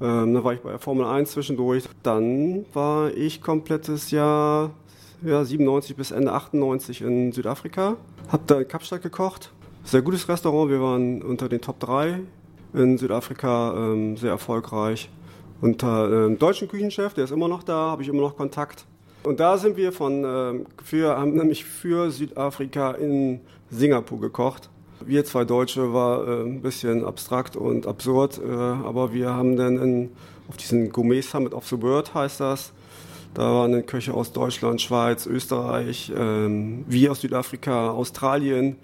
[SPEAKER 5] Ähm, da war ich bei der Formel 1 zwischendurch. Dann war ich komplettes Jahr ja, 97 bis Ende 98 in Südafrika. Hab da in Kapstadt gekocht. Sehr gutes Restaurant. Wir waren unter den Top 3 in Südafrika, ähm, sehr erfolgreich. Unter einem deutschen Küchenchef, der ist immer noch da, habe ich immer noch Kontakt. Und da sind wir von, ähm, für, haben nämlich für Südafrika in Singapur gekocht. Wir zwei Deutsche war äh, ein bisschen abstrakt und absurd, äh, aber wir haben dann in, auf diesen Gourmet Summit of the World heißt das, da waren dann Köche aus Deutschland, Schweiz, Österreich, ähm, wir aus Südafrika, Australien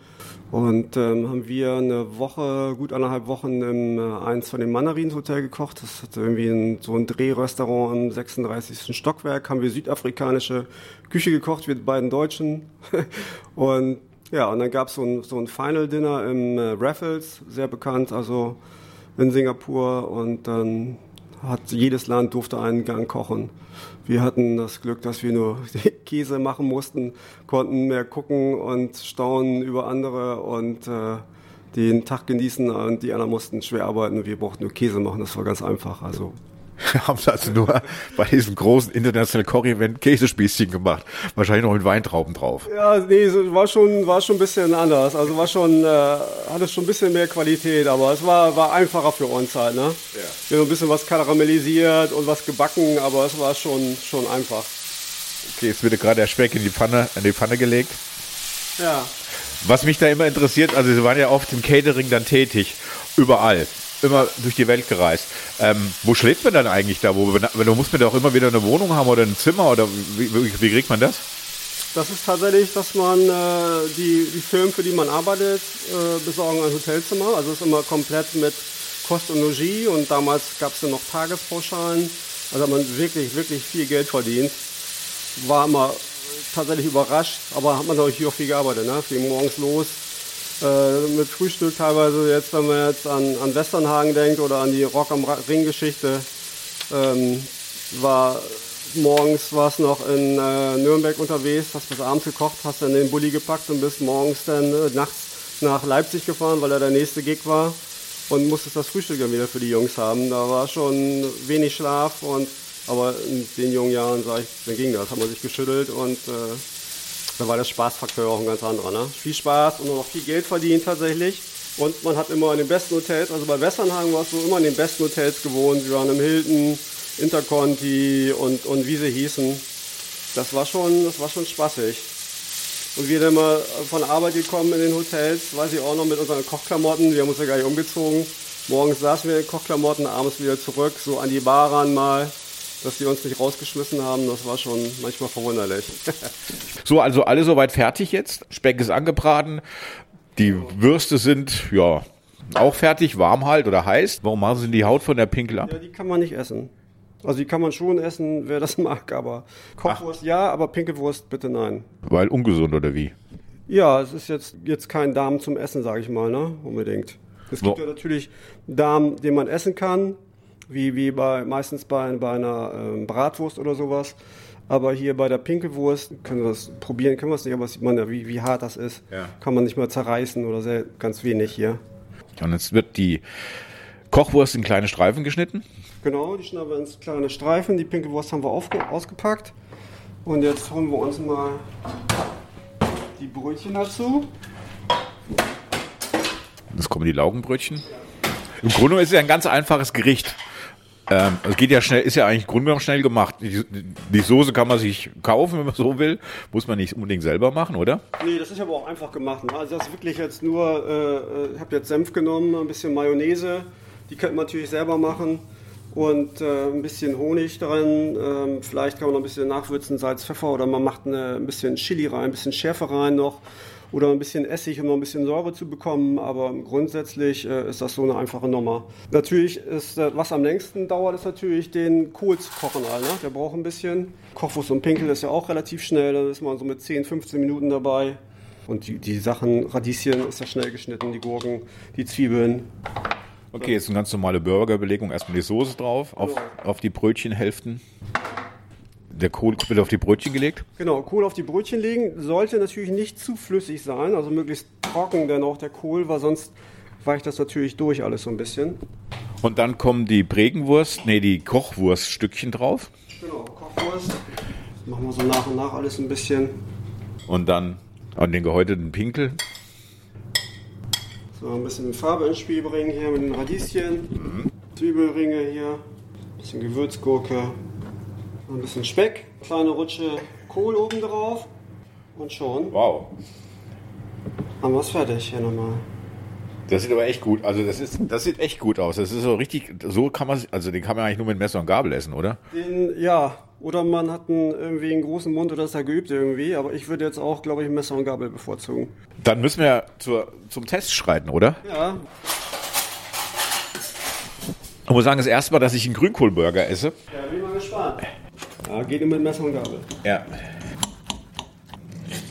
[SPEAKER 5] und ähm, haben wir eine Woche, gut anderthalb Wochen im äh, eins von den Mandarins Hotel gekocht. Das hatte irgendwie ein, so ein Drehrestaurant im 36. Stockwerk. Haben wir südafrikanische Küche gekocht, wir beiden Deutschen. <laughs> und ja, und dann gab es so ein, so ein Final Dinner im äh, Raffles, sehr bekannt, also in Singapur. Und dann hat jedes Land durfte einen Gang kochen. Wir hatten das Glück, dass wir nur <laughs> Käse machen mussten, konnten mehr gucken und staunen über andere und äh, den Tag genießen und die anderen mussten schwer arbeiten. Wir brauchten nur Käse machen, das war ganz einfach. Also <laughs>
[SPEAKER 3] Haben Sie also nur bei diesem großen internationalen Koch-Event Käsespießchen gemacht. Wahrscheinlich noch mit Weintrauben drauf.
[SPEAKER 5] Ja, nee, so war schon, war schon ein bisschen anders. Also war schon, äh, hatte schon ein bisschen mehr Qualität, aber es war, war einfacher für uns halt, ne? Ja. Wir haben ein bisschen was karamellisiert und was gebacken, aber es war schon, schon einfach.
[SPEAKER 3] Okay, jetzt wird gerade der Speck in die Pfanne, in die Pfanne gelegt.
[SPEAKER 5] Ja.
[SPEAKER 3] Was mich da immer interessiert, also Sie waren ja oft im Catering dann tätig, überall, immer durch die Welt gereist. Ähm, wo schläft man dann eigentlich da? Wo, du musst mir doch immer wieder eine Wohnung haben oder ein Zimmer oder wie, wie, wie kriegt man das?
[SPEAKER 5] Das ist tatsächlich, dass man äh, die, die Firmen, für die man arbeitet, äh, besorgen ein Hotelzimmer. Also es ist immer komplett mit Kost und Logis und damals gab es ja noch Tagespauschalen. Also hat man wirklich, wirklich viel Geld verdient. War immer tatsächlich überrascht, aber hat man natürlich auch viel gearbeitet. Ne? Viel morgens los, äh, mit Frühstück teilweise. Jetzt, wenn man jetzt an, an Westernhagen denkt oder an die Rock am Ring Geschichte, ähm, war morgens warst noch in äh, Nürnberg unterwegs, hast bis abends gekocht, hast dann den Bulli gepackt und bist morgens dann äh, nachts nach Leipzig gefahren, weil er der nächste Gig war und musstest das Frühstück dann wieder für die Jungs haben. Da war schon wenig Schlaf und aber in den jungen Jahren sag ich, dann ging das, hat man sich geschüttelt und äh, da war der Spaßfaktor auch ein ganz anderer. Ne? Viel Spaß und noch viel Geld verdient tatsächlich. Und man hat immer in den besten Hotels, also bei Westernhagen warst du immer in den besten Hotels gewohnt. Wir waren im Hilton, Interconti und, und wie sie hießen. Das war schon, das war schon spaßig. Und wir dann mal von Arbeit gekommen in den Hotels, weiß ich auch noch, mit unseren Kochklamotten. Wir haben uns ja gar nicht umgezogen. Morgens saßen wir in Kochklamotten, abends wieder zurück, so an die Bar ran mal dass die uns nicht rausgeschmissen haben, das war schon manchmal verwunderlich. <laughs>
[SPEAKER 3] so, also alle soweit fertig jetzt. Speck ist angebraten. Die Würste sind, ja, auch fertig, warm halt oder heiß. Warum machen sie die Haut von der Pinkel ab?
[SPEAKER 5] Ja, die kann man nicht essen. Also die kann man schon essen, wer das <laughs> mag, aber Kochwurst Ach. ja, aber Pinkelwurst bitte nein.
[SPEAKER 3] Weil ungesund oder wie?
[SPEAKER 5] Ja, es ist jetzt, jetzt kein Darm zum Essen, sage ich mal, ne? Unbedingt. Es gibt so. ja natürlich Darm, den man essen kann, wie, wie bei, meistens bei, bei einer ähm, Bratwurst oder sowas. Aber hier bei der Pinkelwurst können wir das probieren, können wir es nicht, aber sieht man ja, wie, wie hart das ist. Ja. Kann man nicht mal zerreißen oder sehr, ganz wenig hier.
[SPEAKER 3] Und jetzt wird die Kochwurst in kleine Streifen geschnitten?
[SPEAKER 5] Genau, die schneiden wir in kleine Streifen. Die Pinkelwurst haben wir ausgepackt. Und jetzt holen wir uns mal die Brötchen dazu.
[SPEAKER 3] Jetzt kommen die Laugenbrötchen. Im Grunde ist es ja ein ganz einfaches Gericht. Ähm, es geht ja schnell, ist ja eigentlich grundgenommen schnell gemacht. Die, die Soße kann man sich kaufen, <laughs> wenn man so will. Muss man nicht unbedingt selber machen, oder?
[SPEAKER 5] Nee, das ist aber auch einfach gemacht. Ne? Also das ist wirklich jetzt nur, äh, ich habe jetzt Senf genommen, ein bisschen Mayonnaise, die könnte man natürlich selber machen und äh, ein bisschen Honig drin. Ähm, vielleicht kann man noch ein bisschen nachwürzen, Salz, Pfeffer oder man macht eine, ein bisschen Chili rein, ein bisschen Schärfe rein noch oder ein bisschen Essig, um noch ein bisschen Säure zu bekommen. Aber grundsätzlich äh, ist das so eine einfache Nummer. Natürlich ist, äh, was am längsten dauert, ist natürlich den Kohl zu kochen. All, ne? Der braucht ein bisschen. Kochwurst und Pinkel ist ja auch relativ schnell. Da ist man so mit 10, 15 Minuten dabei. Und die, die Sachen, Radieschen ist ja schnell geschnitten, die Gurken, die Zwiebeln.
[SPEAKER 3] Okay, jetzt eine ganz normale Burgerbelegung. Erstmal die Soße drauf, auf, auf die Brötchenhälften. Der Kohl wird auf die Brötchen gelegt.
[SPEAKER 5] Genau, Kohl auf die Brötchen legen. Sollte natürlich nicht zu flüssig sein, also möglichst trocken dann auch der Kohl, weil sonst weicht das natürlich durch alles so ein bisschen.
[SPEAKER 3] Und dann kommen die Bregenwurst, nee, die Kochwurststückchen drauf.
[SPEAKER 5] Genau, Kochwurst. Das machen wir so nach und nach alles ein bisschen.
[SPEAKER 3] Und dann an den gehäuteten Pinkel.
[SPEAKER 5] So, ein bisschen Farbe ins Spiel bringen hier mit den Radieschen. Zwiebelringe hier. Ein bisschen Gewürzgurke. Ein bisschen Speck. Kleine Rutsche Kohl oben drauf. Und schon
[SPEAKER 3] Wow.
[SPEAKER 5] haben wir es fertig hier nochmal.
[SPEAKER 3] Das sieht aber echt gut. Also das ist, das sieht echt gut aus. Das ist so richtig. So kann man, also den kann man eigentlich nur mit Messer und Gabel essen, oder?
[SPEAKER 5] Den, ja, oder man hat einen, irgendwie einen großen Mund oder ist da geübt irgendwie. Aber ich würde jetzt auch, glaube ich, Messer und Gabel bevorzugen.
[SPEAKER 3] Dann müssen wir zur, zum Test schreiten, oder?
[SPEAKER 5] Ja,
[SPEAKER 3] Ich muss sagen, das erste Mal, dass ich einen Grünkohlburger esse.
[SPEAKER 5] ja bin mal gespannt. Ja, geht nur mit Messer und Gabel.
[SPEAKER 3] Ja.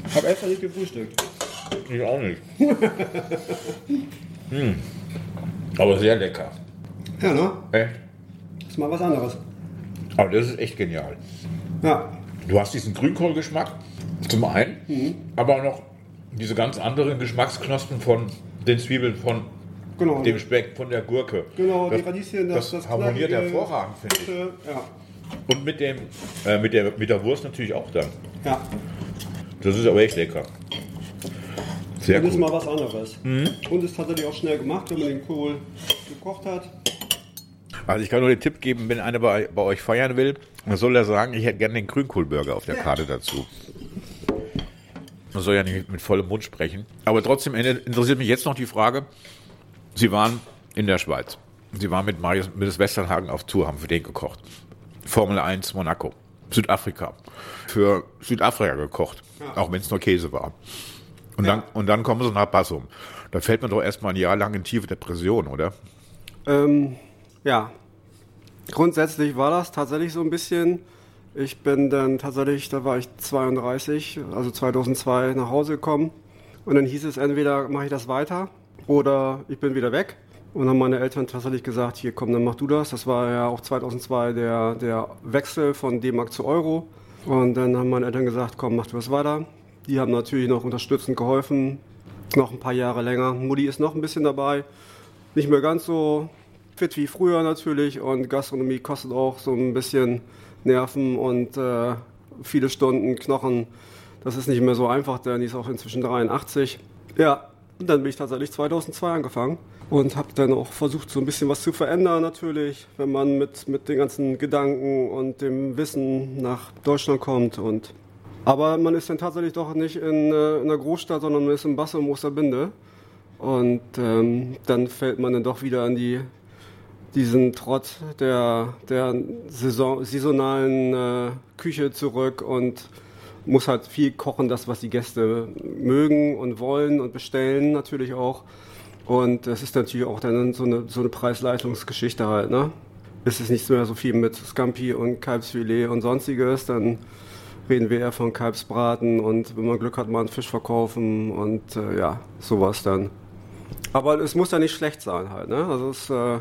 [SPEAKER 5] Ich habe extra nicht gefrühstückt.
[SPEAKER 3] Ich auch nicht. <laughs> hm. Aber sehr lecker.
[SPEAKER 5] Ja, ne?
[SPEAKER 3] Echt?
[SPEAKER 5] Ist mal was anderes.
[SPEAKER 3] Aber das ist echt genial.
[SPEAKER 5] Ja,
[SPEAKER 3] Du hast diesen Grünkohlgeschmack zum einen, aber auch noch diese ganz anderen Geschmacksknospen von den Zwiebeln, von
[SPEAKER 5] genau.
[SPEAKER 3] dem Speck, von der Gurke.
[SPEAKER 5] Genau,
[SPEAKER 3] das,
[SPEAKER 5] die Radieschen, das,
[SPEAKER 3] das,
[SPEAKER 5] das
[SPEAKER 3] harmoniert hervorragend, finde ich.
[SPEAKER 5] Ja,
[SPEAKER 3] Und mit, dem, äh, mit, der, mit der Wurst natürlich auch dann.
[SPEAKER 5] ja.
[SPEAKER 3] Das ist aber echt lecker. Sehr
[SPEAKER 5] Das ist
[SPEAKER 3] gut.
[SPEAKER 5] mal was anderes. Und ist tatsächlich auch schnell gemacht, wenn man den Kohl gekocht hat.
[SPEAKER 3] Also ich kann nur den Tipp geben, wenn einer bei, bei euch feiern will, dann soll er sagen, ich hätte gerne den Grünkohlburger auf der Karte dazu. Man soll ja nicht mit vollem Mund sprechen. Aber trotzdem interessiert mich jetzt noch die Frage, Sie waren in der Schweiz. Sie waren mit Marius Westernhagen auf Tour, haben für den gekocht. Formel 1 Monaco. Südafrika. Für Südafrika gekocht. Auch wenn es nur Käse war. Und, dann, und dann kommen sie nach Bassum. Da fällt man doch erstmal ein Jahr lang in tiefe Depression, oder?
[SPEAKER 5] Ähm, ja, grundsätzlich war das tatsächlich so ein bisschen. Ich bin dann tatsächlich, da war ich 32, also 2002 nach Hause gekommen. Und dann hieß es entweder mache ich das weiter oder ich bin wieder weg. Und haben meine Eltern tatsächlich gesagt, hier komm, dann mach du das. Das war ja auch 2002 der, der Wechsel von D-Mark zu Euro. Und dann haben meine Eltern gesagt, komm, mach du das weiter. Die haben natürlich noch unterstützend geholfen, noch ein paar Jahre länger. Mutti ist noch ein bisschen dabei. Nicht mehr ganz so fit wie früher natürlich und Gastronomie kostet auch so ein bisschen Nerven und äh, viele Stunden Knochen. Das ist nicht mehr so einfach, denn die ist auch inzwischen 83. Ja, und dann bin ich tatsächlich 2002 angefangen und habe dann auch versucht, so ein bisschen was zu verändern natürlich, wenn man mit, mit den ganzen Gedanken und dem Wissen nach Deutschland kommt. Und, aber man ist dann tatsächlich doch nicht in, äh, in einer Großstadt, sondern man ist in Basse und Osterbinde. Und ähm, dann fällt man dann doch wieder an die, diesen Trott der, der Saison, saisonalen äh, Küche zurück und muss halt viel kochen, das, was die Gäste mögen und wollen und bestellen natürlich auch. Und es ist natürlich auch dann so eine, so eine Preis-Leistungsgeschichte halt, ne? Ist es nicht mehr so viel mit Scampi und Kalbsfilet und sonstiges, dann reden wir eher von Kalbsbraten und wenn man Glück hat, mal einen Fisch verkaufen und äh, ja, sowas dann. Aber es muss ja nicht schlecht sein halt, ne? Also es äh,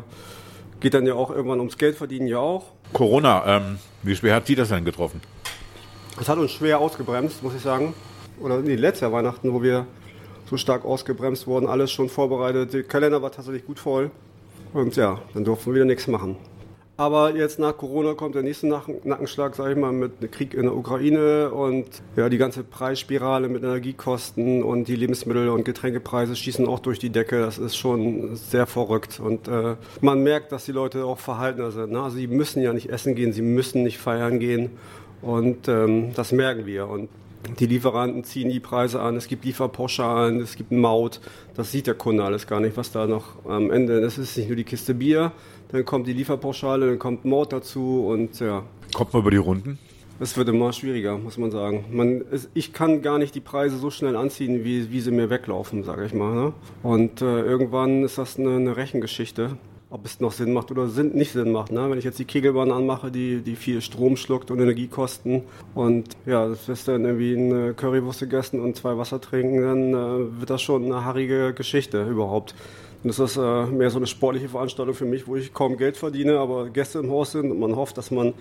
[SPEAKER 5] geht dann ja auch irgendwann ums Geld verdienen ja auch.
[SPEAKER 3] Corona, ähm, wie schwer hat Sie das denn getroffen?
[SPEAKER 5] Es hat uns schwer ausgebremst, muss ich sagen. Oder nee, letztes Jahr Weihnachten, wo wir so stark ausgebremst wurden, alles schon vorbereitet. Der Kalender war tatsächlich gut voll. Und ja, dann durften wir wieder nichts machen. Aber jetzt nach Corona kommt der nächste Nackenschlag, sage ich mal, mit einem Krieg in der Ukraine und ja, die ganze Preisspirale mit Energiekosten und die Lebensmittel- und Getränkepreise schießen auch durch die Decke. Das ist schon sehr verrückt. Und äh, man merkt, dass die Leute auch verhaltener sind. Ne? Also sie müssen ja nicht essen gehen, sie müssen nicht feiern gehen. Und ähm, das merken wir. Und die Lieferanten ziehen die Preise an, es gibt Lieferpauschalen, es gibt Maut. Das sieht der Kunde alles gar nicht, was da noch am Ende. Das ist nicht nur die Kiste Bier, dann kommt die Lieferpauschale, dann kommt Maut dazu und ja.
[SPEAKER 3] Kommt man über die Runden?
[SPEAKER 5] Es wird immer schwieriger, muss man sagen. Man, es, ich kann gar nicht die Preise so schnell anziehen, wie, wie sie mir weglaufen, sage ich mal. Ne? Und äh, irgendwann ist das eine, eine Rechengeschichte ob es noch Sinn macht oder Sinn, nicht Sinn macht. Ne? Wenn ich jetzt die Kegelbahn anmache, die, die viel Strom schluckt und Energiekosten und ja, das ist dann irgendwie eine Currywurst gegessen und zwei Wasser trinken, dann äh, wird das schon eine haarige Geschichte überhaupt. Und das ist äh, mehr so eine sportliche Veranstaltung für mich, wo ich kaum Geld verdiene, aber Gäste im Haus sind und man hofft, dass man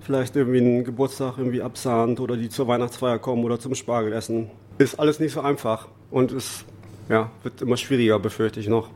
[SPEAKER 5] vielleicht irgendwie einen Geburtstag irgendwie absahnt oder die zur Weihnachtsfeier kommen oder zum Spargelessen. Ist alles nicht so einfach und es ja, wird immer schwieriger, befürchte ich noch.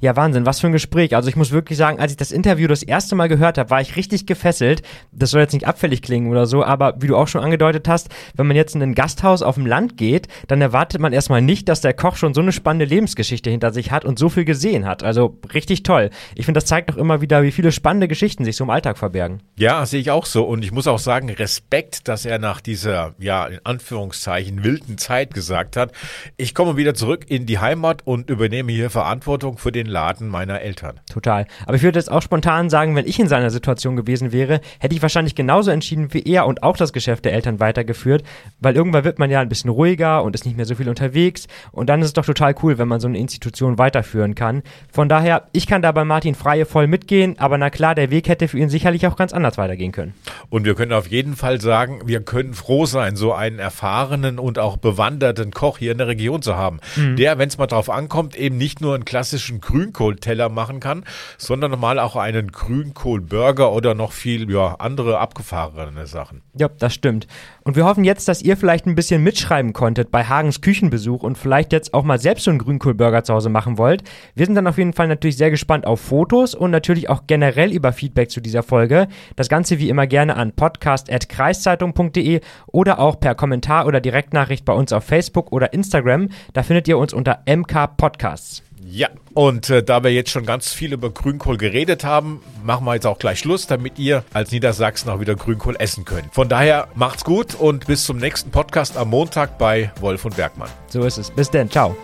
[SPEAKER 4] Ja, Wahnsinn, was für ein Gespräch. Also ich muss wirklich sagen, als ich das Interview das erste Mal gehört habe, war ich richtig gefesselt. Das soll jetzt nicht abfällig klingen oder so, aber wie du auch schon angedeutet hast, wenn man jetzt in ein Gasthaus auf dem Land geht, dann erwartet man erstmal nicht, dass der Koch schon so eine spannende Lebensgeschichte hinter sich hat und so viel gesehen hat. Also richtig toll. Ich finde, das zeigt doch immer wieder, wie viele spannende Geschichten sich so im Alltag verbergen.
[SPEAKER 3] Ja, sehe ich auch so. Und ich muss auch sagen, Respekt, dass er nach dieser, ja, in Anführungszeichen, wilden Zeit gesagt hat, ich komme wieder zurück in die Heimat und übernehme hier Verantwortung für den den Laden meiner Eltern.
[SPEAKER 4] Total. Aber ich würde jetzt auch spontan sagen, wenn ich in seiner Situation gewesen wäre, hätte ich wahrscheinlich genauso entschieden wie er und auch das Geschäft der Eltern weitergeführt, weil irgendwann wird man ja ein bisschen ruhiger und ist nicht mehr so viel unterwegs und dann ist es doch total cool, wenn man so eine Institution weiterführen kann. Von daher, ich kann da bei Martin Freie voll mitgehen, aber na klar, der Weg hätte für ihn sicherlich auch ganz anders weitergehen können.
[SPEAKER 3] Und wir können auf jeden Fall sagen, wir können froh sein, so einen erfahrenen und auch bewanderten Koch hier in der Region zu haben, mhm. der, wenn es mal drauf ankommt, eben nicht nur einen klassischen Grün Grünkohlteller machen kann, sondern mal auch einen Grünkohlburger oder noch viel ja, andere abgefahrene Sachen.
[SPEAKER 4] Ja, das stimmt. Und wir hoffen jetzt, dass ihr vielleicht ein bisschen mitschreiben konntet bei Hagens Küchenbesuch und vielleicht jetzt auch mal selbst so einen Grünkohlburger zu Hause machen wollt. Wir sind dann auf jeden Fall natürlich sehr gespannt auf Fotos und natürlich auch generell über Feedback zu dieser Folge. Das Ganze wie immer gerne an podcast.kreiszeitung.de oder auch per Kommentar oder Direktnachricht bei uns auf Facebook oder Instagram. Da findet ihr uns unter MK Podcasts.
[SPEAKER 3] Ja, und äh, da wir jetzt schon ganz viel über Grünkohl geredet haben, machen wir jetzt auch gleich Schluss, damit ihr als Niedersachsen auch wieder Grünkohl essen könnt. Von daher macht's gut und bis zum nächsten Podcast am Montag bei Wolf und Bergmann.
[SPEAKER 4] So ist es. Bis denn. Ciao.